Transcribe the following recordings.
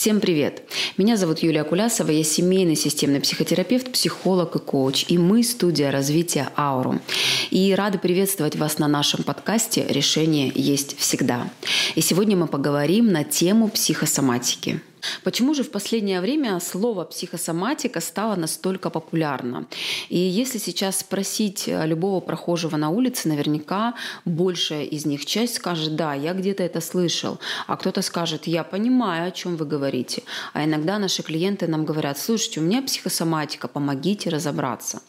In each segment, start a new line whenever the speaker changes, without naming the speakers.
Всем привет! Меня зовут Юлия Кулясова, я семейный системный психотерапевт, психолог и коуч, и мы студия развития Аурум. И рады приветствовать вас на нашем подкасте «Решение есть всегда». И сегодня мы поговорим на тему психосоматики – Почему же в последнее время слово психосоматика стало настолько популярно? И если сейчас спросить э, любого прохожего на улице, наверняка большая из них часть скажет, да, я где-то это слышал, а кто-то скажет, я понимаю, о чем вы говорите. А иногда наши клиенты нам говорят, слушайте, у меня психосоматика, помогите разобраться.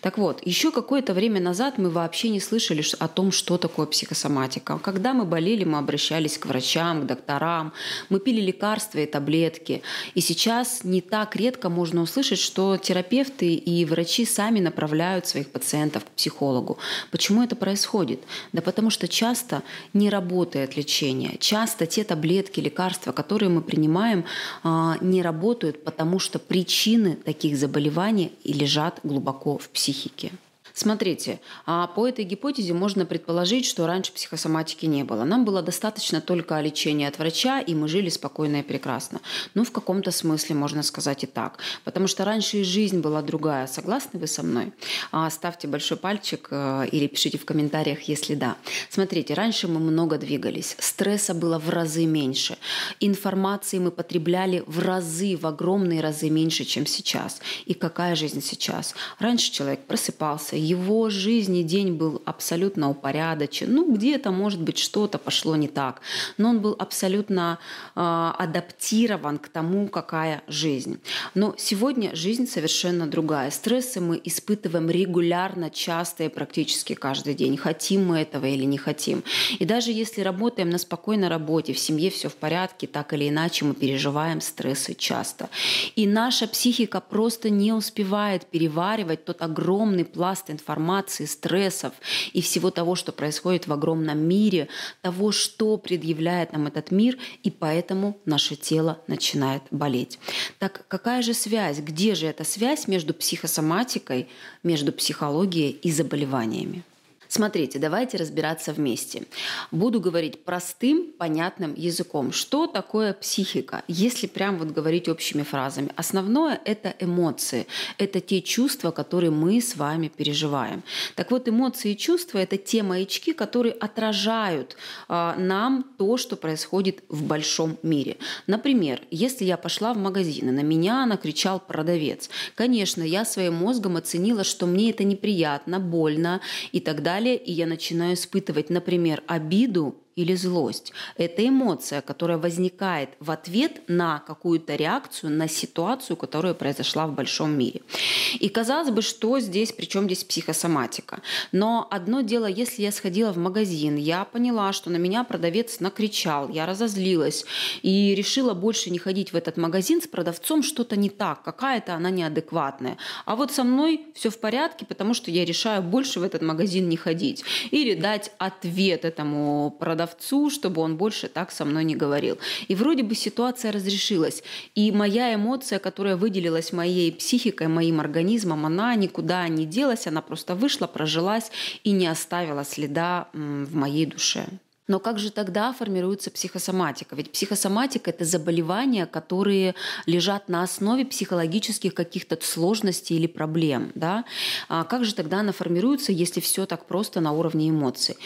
Так вот, еще какое-то время назад мы вообще не слышали о том, что такое психосоматика. Когда мы болели, мы обращались к врачам, к докторам, мы пили лекарства и таблетки, таблетки. И сейчас не так редко можно услышать, что терапевты и врачи сами направляют своих пациентов к психологу. Почему это происходит? Да потому что часто не работает лечение. Часто те таблетки, лекарства, которые мы принимаем, а, не работают, потому что причины таких заболеваний лежат глубоко в психике. Смотрите, а по этой гипотезе можно предположить, что раньше психосоматики не было. Нам было достаточно только лечения от врача, и мы жили спокойно и прекрасно. Ну, в каком-то смысле можно сказать и так. Потому что раньше и жизнь была другая. Согласны вы со мной? А, ставьте большой пальчик э, или пишите в комментариях, если да. Смотрите, раньше мы много двигались. Стресса было в разы меньше. Информации мы потребляли в разы, в огромные разы меньше, чем сейчас. И какая жизнь сейчас? Раньше человек просыпался, его жизнь и день был абсолютно упорядочен. Ну, где-то, может быть, что-то пошло не так, но он был абсолютно э, адаптирован к тому, какая жизнь. Но сегодня жизнь совершенно другая. Стрессы мы испытываем регулярно, часто и практически каждый день. Хотим мы этого или не хотим. И даже если работаем на спокойной работе, в семье все в порядке, так или иначе мы переживаем стрессы часто. И наша психика просто не успевает переваривать тот огромный пласт информации, стрессов и всего того, что происходит в огромном мире, того, что предъявляет нам этот мир, и поэтому наше тело начинает болеть. Так какая же связь? Где же эта связь между психосоматикой, между психологией и заболеваниями? Смотрите, давайте разбираться вместе. Буду говорить простым, понятным языком. Что такое психика? Если прям вот говорить общими фразами. Основное – это эмоции. Это те чувства, которые мы с вами переживаем. Так вот, эмоции и чувства – это те маячки, которые отражают э, нам то, что происходит в большом мире. Например, если я пошла в магазин, и на меня накричал продавец. Конечно, я своим мозгом оценила, что мне это неприятно, больно и так далее далее, и я начинаю испытывать, например, обиду или злость. Это эмоция, которая возникает в ответ на какую-то реакцию, на ситуацию, которая произошла в большом мире. И казалось бы, что здесь, причем здесь психосоматика. Но одно дело, если я сходила в магазин, я поняла, что на меня продавец накричал, я разозлилась и решила больше не ходить в этот магазин с продавцом, что-то не так, какая-то она неадекватная. А вот со мной все в порядке, потому что я решаю больше в этот магазин не ходить. Или дать ответ этому продавцу продавцу, чтобы он больше так со мной не говорил. И вроде бы ситуация разрешилась. И моя эмоция, которая выделилась моей психикой, моим организмом, она никуда не делась, она просто вышла, прожилась и не оставила следа в моей душе. Но как же тогда формируется психосоматика? Ведь психосоматика – это заболевания, которые лежат на основе психологических каких-то сложностей или проблем. Да? А как же тогда она формируется, если все так просто на уровне эмоций?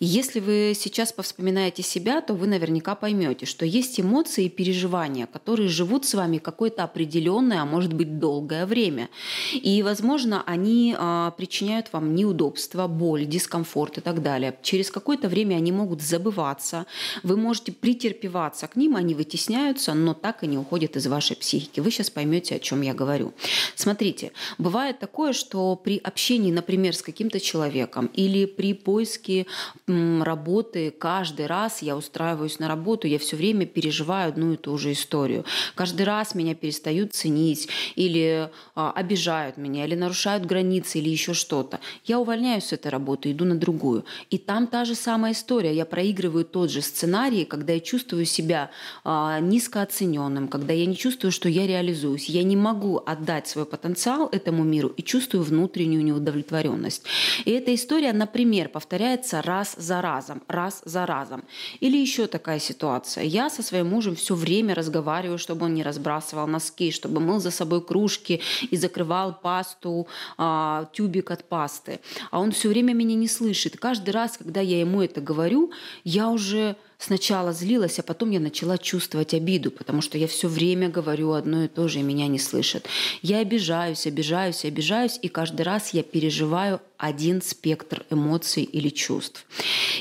Если вы сейчас повспоминаете себя, то вы наверняка поймете, что есть эмоции и переживания, которые живут с вами какое-то определенное, а может быть долгое время. И, возможно, они а, причиняют вам неудобства, боль, дискомфорт и так далее. Через какое-то время они могут забываться, вы можете претерпеваться к ним, они вытесняются, но так и не уходят из вашей психики. Вы сейчас поймете, о чем я говорю. Смотрите, бывает такое, что при общении, например, с каким-то человеком или при поиске работы каждый раз я устраиваюсь на работу, я все время переживаю одну и ту же историю. Каждый раз меня перестают ценить или а, обижают меня, или нарушают границы, или еще что-то. Я увольняюсь с этой работы, иду на другую. И там та же самая история. Я проигрываю тот же сценарий, когда я чувствую себя а, низкооцененным, когда я не чувствую, что я реализуюсь. Я не могу отдать свой потенциал этому миру и чувствую внутреннюю неудовлетворенность. И эта история, например, повторяется раз за разом, раз за разом. Или еще такая ситуация. Я со своим мужем все время разговариваю, чтобы он не разбрасывал носки, чтобы мыл за собой кружки и закрывал пасту, а, тюбик от пасты. А он все время меня не слышит. Каждый раз, когда я ему это говорю, я уже сначала злилась, а потом я начала чувствовать обиду, потому что я все время говорю одно и то же, и меня не слышат. Я обижаюсь, обижаюсь, обижаюсь, и каждый раз я переживаю один спектр эмоций или чувств.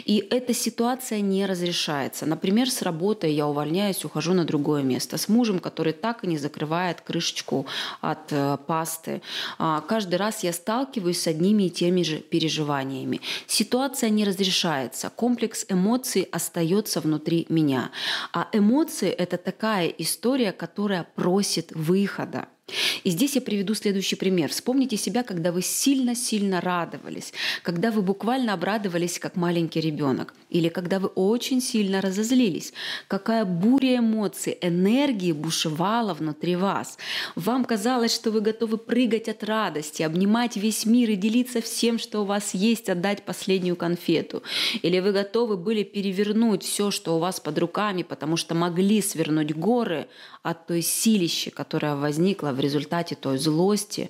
И эта ситуация не разрешается. Например, с работы я увольняюсь, ухожу на другое место. С мужем, который так и не закрывает крышечку от э, пасты. А, каждый раз я сталкиваюсь с одними и теми же переживаниями. Ситуация не разрешается. Комплекс эмоций остается внутри меня. А эмоции — это такая история, которая просит выхода. И здесь я приведу следующий пример. Вспомните себя, когда вы сильно-сильно радовались, когда вы буквально обрадовались, как маленький ребенок, или когда вы очень сильно разозлились. Какая буря эмоций, энергии бушевала внутри вас. Вам казалось, что вы готовы прыгать от радости, обнимать весь мир и делиться всем, что у вас есть, отдать последнюю конфету. Или вы готовы были перевернуть все, что у вас под руками, потому что могли свернуть горы от той силищи, которая возникла в результате той злости,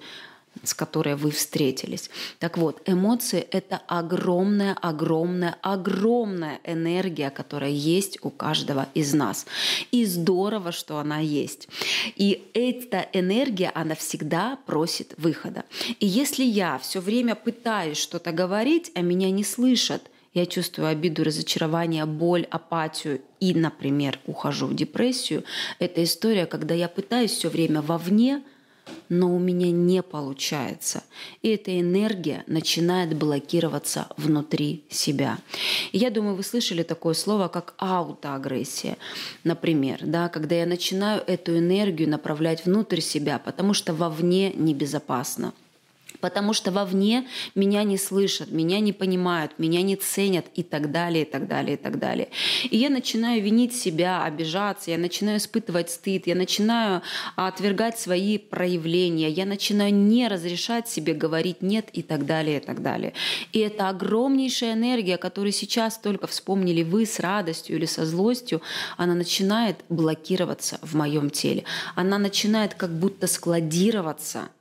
с которой вы встретились. Так вот, эмоции — это огромная, огромная, огромная энергия, которая есть у каждого из нас. И здорово, что она есть. И эта энергия, она всегда просит выхода. И если я все время пытаюсь что-то говорить, а меня не слышат — я чувствую обиду, разочарование, боль, апатию и, например, ухожу в депрессию, это история, когда я пытаюсь все время вовне, но у меня не получается. И эта энергия начинает блокироваться внутри себя. И я думаю, вы слышали такое слово, как аутоагрессия. Например, да, когда я начинаю эту энергию направлять внутрь себя, потому что вовне небезопасно потому что вовне меня не слышат, меня не понимают, меня не ценят и так далее, и так далее, и так далее. И я начинаю винить себя, обижаться, я начинаю испытывать стыд, я начинаю отвергать свои проявления, я начинаю не разрешать себе говорить «нет» и так далее, и так далее. И это огромнейшая энергия, которую сейчас только вспомнили вы с радостью или со злостью, она начинает блокироваться в моем теле. Она начинает как будто складироваться –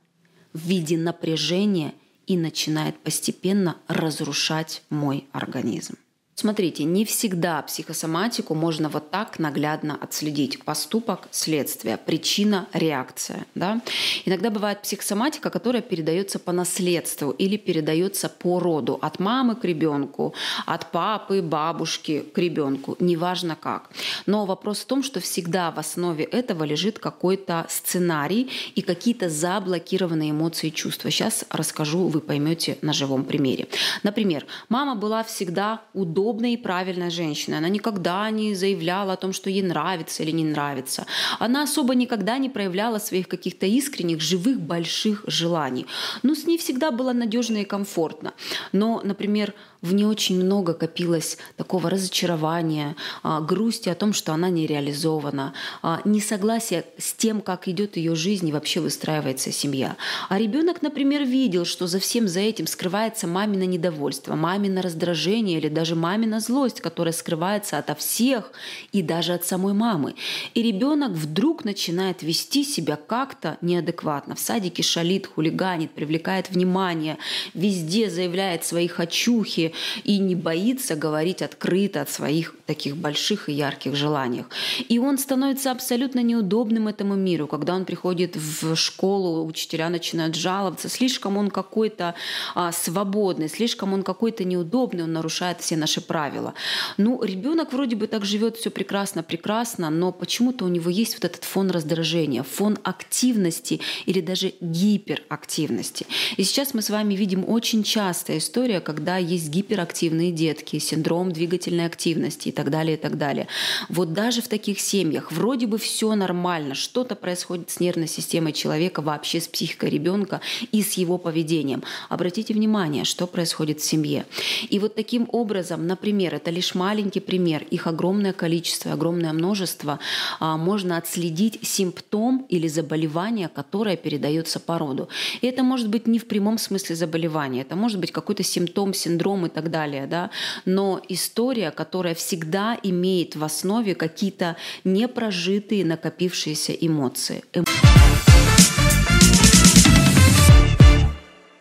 в виде напряжения и начинает постепенно разрушать мой организм. Смотрите, не всегда психосоматику можно вот так наглядно отследить. Поступок, следствие, причина, реакция. Да? Иногда бывает психосоматика, которая передается по наследству или передается по роду. От мамы к ребенку, от папы, бабушки к ребенку. Неважно как. Но вопрос в том, что всегда в основе этого лежит какой-то сценарий и какие-то заблокированные эмоции и чувства. Сейчас расскажу, вы поймете на живом примере. Например, мама была всегда удобна удобная и правильная женщина. Она никогда не заявляла о том, что ей нравится или не нравится. Она особо никогда не проявляла своих каких-то искренних, живых, больших желаний. Но с ней всегда было надежно и комфортно. Но, например, в ней очень много копилось такого разочарования, а, грусти о том, что она не реализована, а, несогласия с тем, как идет ее жизнь и вообще выстраивается семья. А ребенок, например, видел, что за всем за этим скрывается мамино недовольство, мамино раздражение или даже мамина злость, которая скрывается ото всех и даже от самой мамы. И ребенок вдруг начинает вести себя как-то неадекватно. В садике шалит, хулиганит, привлекает внимание, везде заявляет свои хочухи, и не боится говорить открыто о своих таких больших и ярких желаниях. И он становится абсолютно неудобным этому миру, когда он приходит в школу, учителя начинают жаловаться, слишком он какой-то а, свободный, слишком он какой-то неудобный, он нарушает все наши правила. Ну, ребенок вроде бы так живет все прекрасно, прекрасно, но почему-то у него есть вот этот фон раздражения, фон активности или даже гиперактивности. И сейчас мы с вами видим очень частая история, когда есть гиперактивные детки, синдром двигательной активности и так далее, и так далее. Вот даже в таких семьях вроде бы все нормально, что-то происходит с нервной системой человека, вообще с психикой ребенка и с его поведением. Обратите внимание, что происходит в семье. И вот таким образом, например, это лишь маленький пример, их огромное количество, огромное множество, а, можно отследить симптом или заболевание, которое передается по роду. И это может быть не в прямом смысле заболевания, это может быть какой-то симптом, синдром и так далее, да? но история, которая всегда имеет в основе какие-то непрожитые накопившиеся эмоции.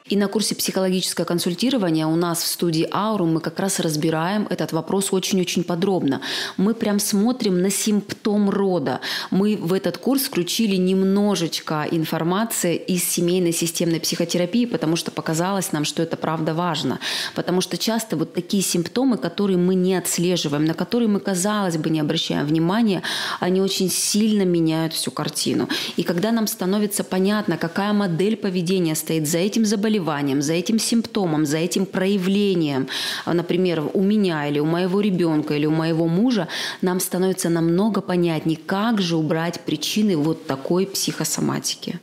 И на курсе психологическое консультирование у нас в студии Аурум мы как раз разбираем этот вопрос очень-очень подробно. Мы прям смотрим на симптом рода. Мы в этот курс включили немножечко информации из семейной системной психотерапии, потому что показалось нам, что это правда важно. Потому что часто вот такие симптомы, которые мы не отслеживаем, на которые мы, казалось бы, не обращаем внимания, они очень сильно меняют всю картину. И когда нам становится понятно, какая модель поведения стоит за этим заболеванием, заболеванием, за этим симптомом, за этим проявлением, а, например, у меня или у моего ребенка или у моего мужа, нам становится намного понятнее, как же убрать причины вот такой психосоматики.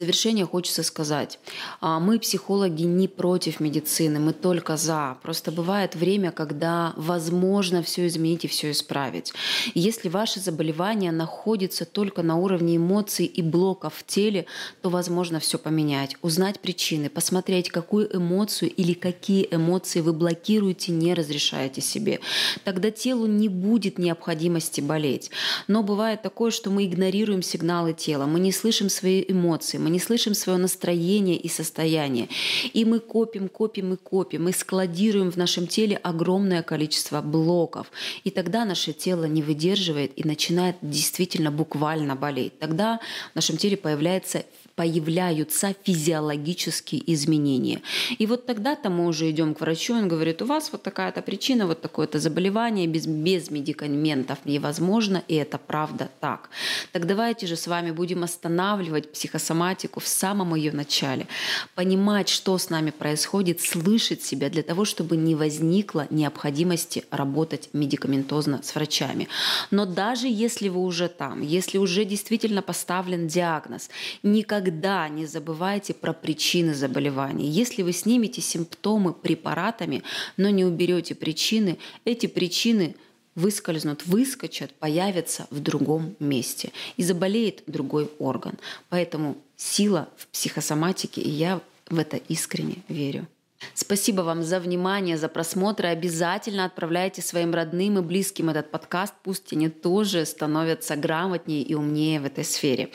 В завершение хочется сказать, а, мы, психологи, не против медицины, мы только за. Просто бывает время, когда возможно все изменить и все исправить. если ваше заболевание находится только на уровне эмоций и блоков в теле, то возможно все поменять, узнать причины, посмотреть, какую эмоцию или какие эмоции вы блокируете, не разрешаете себе. Тогда телу не будет необходимости болеть. Но бывает такое, что мы игнорируем сигналы тела, мы не слышим свои эмоции, мы не слышим свое настроение и состояние. И мы копим, копим и копим, мы складируем в нашем теле огромное количество блоков. И тогда наше тело не выдерживает и начинает действительно буквально болеть. Тогда в нашем теле появляется появляются физиологические изменения. И вот тогда-то мы уже идем к врачу, он говорит, у вас вот такая-то причина, вот такое-то заболевание, без, без медикаментов невозможно, и это правда так. Так давайте же с вами будем останавливать психосоматику в самом ее начале, понимать, что с нами происходит, слышать себя для того, чтобы не возникло необходимости работать медикаментозно с врачами. Но даже если вы уже там, если уже действительно поставлен диагноз, никогда никогда не забывайте про причины заболеваний. Если вы снимете симптомы препаратами, но не уберете причины, эти причины выскользнут, выскочат, появятся в другом месте и заболеет другой орган. Поэтому сила в психосоматике, и я в это искренне верю. Спасибо вам за внимание, за просмотр. Обязательно отправляйте своим родным и близким этот подкаст. Пусть они тоже становятся грамотнее и умнее в этой сфере.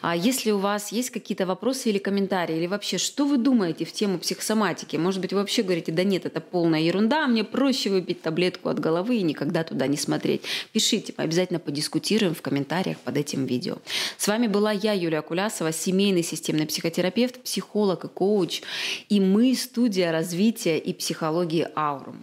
А если у вас есть какие-то вопросы или комментарии, или вообще, что вы думаете в тему психосоматики? Может быть, вы вообще говорите, да нет, это полная ерунда, мне проще выпить таблетку от головы и никогда туда не смотреть. Пишите, мы обязательно подискутируем в комментариях под этим видео. С вами была я, Юлия Кулясова, семейный системный психотерапевт, психолог и коуч. И мы развития и психологии Аурум.